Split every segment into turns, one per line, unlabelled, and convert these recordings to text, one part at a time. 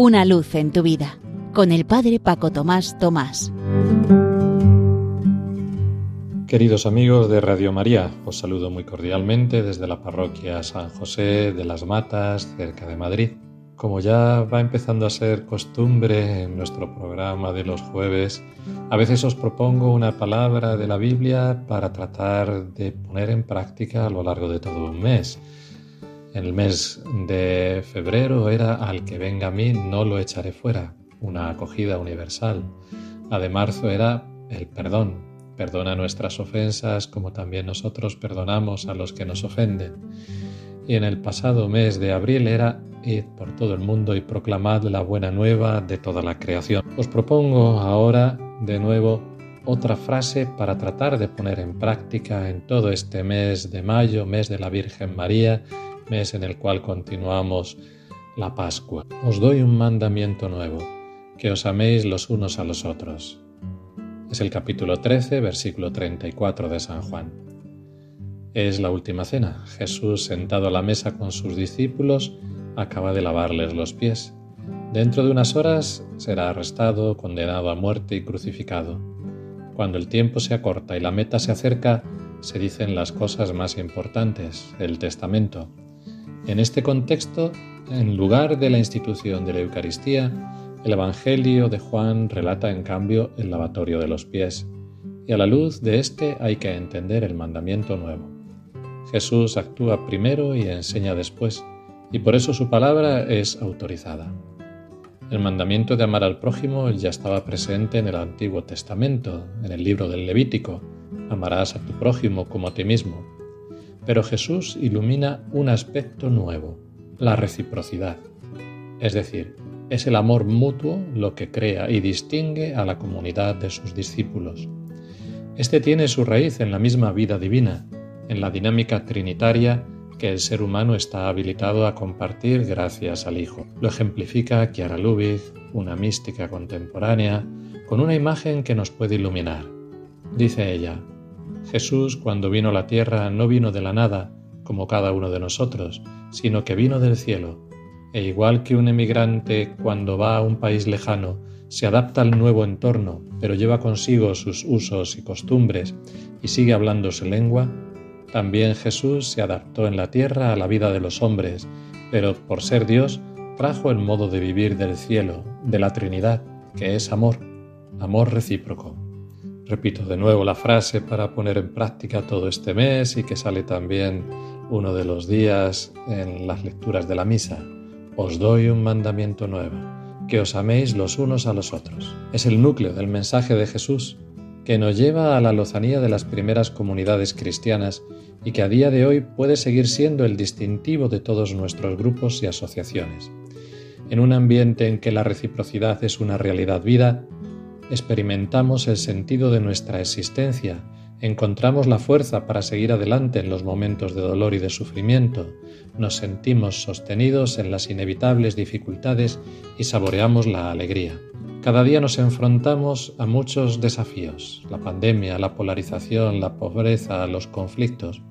Una luz en tu vida con el Padre Paco Tomás Tomás.
Queridos amigos de Radio María, os saludo muy cordialmente desde la parroquia San José de las Matas, cerca de Madrid. Como ya va empezando a ser costumbre en nuestro programa de los jueves, a veces os propongo una palabra de la Biblia para tratar de poner en práctica a lo largo de todo un mes. El mes de febrero era al que venga a mí no lo echaré fuera, una acogida universal. La de marzo era el perdón, perdona nuestras ofensas como también nosotros perdonamos a los que nos ofenden. Y en el pasado mes de abril era id por todo el mundo y proclamad la buena nueva de toda la creación. Os propongo ahora de nuevo otra frase para tratar de poner en práctica en todo este mes de mayo, mes de la Virgen María, mes en el cual continuamos la Pascua. Os doy un mandamiento nuevo, que os améis los unos a los otros. Es el capítulo 13, versículo 34 de San Juan. Es la última cena. Jesús, sentado a la mesa con sus discípulos, acaba de lavarles los pies. Dentro de unas horas será arrestado, condenado a muerte y crucificado. Cuando el tiempo se acorta y la meta se acerca, se dicen las cosas más importantes, el testamento. En este contexto, en lugar de la institución de la Eucaristía, el Evangelio de Juan relata en cambio el lavatorio de los pies, y a la luz de este hay que entender el mandamiento nuevo. Jesús actúa primero y enseña después, y por eso su palabra es autorizada. El mandamiento de amar al prójimo ya estaba presente en el Antiguo Testamento, en el libro del Levítico, amarás a tu prójimo como a ti mismo. Pero Jesús ilumina un aspecto nuevo, la reciprocidad. Es decir, es el amor mutuo lo que crea y distingue a la comunidad de sus discípulos. Este tiene su raíz en la misma vida divina, en la dinámica trinitaria que el ser humano está habilitado a compartir gracias al Hijo. Lo ejemplifica Chiara Lubich, una mística contemporánea, con una imagen que nos puede iluminar. Dice ella, Jesús cuando vino a la tierra no vino de la nada, como cada uno de nosotros, sino que vino del cielo, e igual que un emigrante cuando va a un país lejano, se adapta al nuevo entorno, pero lleva consigo sus usos y costumbres y sigue hablando su lengua, también Jesús se adaptó en la tierra a la vida de los hombres, pero por ser Dios trajo el modo de vivir del cielo, de la Trinidad, que es amor, amor recíproco. Repito de nuevo la frase para poner en práctica todo este mes y que sale también uno de los días en las lecturas de la misa. Os doy un mandamiento nuevo, que os améis los unos a los otros. Es el núcleo del mensaje de Jesús que nos lleva a la lozanía de las primeras comunidades cristianas y que a día de hoy puede seguir siendo el distintivo de todos nuestros grupos y asociaciones. En un ambiente en que la reciprocidad es una realidad vida, experimentamos el sentido de nuestra existencia, encontramos la fuerza para seguir adelante en los momentos de dolor y de sufrimiento, nos sentimos sostenidos en las inevitables dificultades y saboreamos la alegría. Cada día nos enfrentamos a muchos desafíos, la pandemia, la polarización, la pobreza, los conflictos.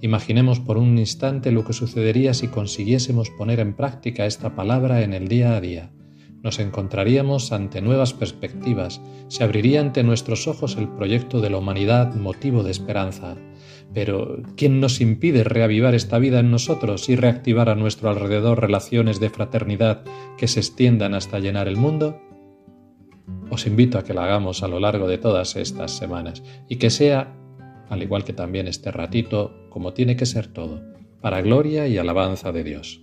Imaginemos por un instante lo que sucedería si consiguiésemos poner en práctica esta palabra en el día a día. Nos encontraríamos ante nuevas perspectivas, se abriría ante nuestros ojos el proyecto de la humanidad motivo de esperanza. Pero, ¿quién nos impide reavivar esta vida en nosotros y reactivar a nuestro alrededor relaciones de fraternidad que se extiendan hasta llenar el mundo? Os invito a que la hagamos a lo largo de todas estas semanas y que sea, al igual que también este ratito, como tiene que ser todo, para gloria y alabanza de Dios.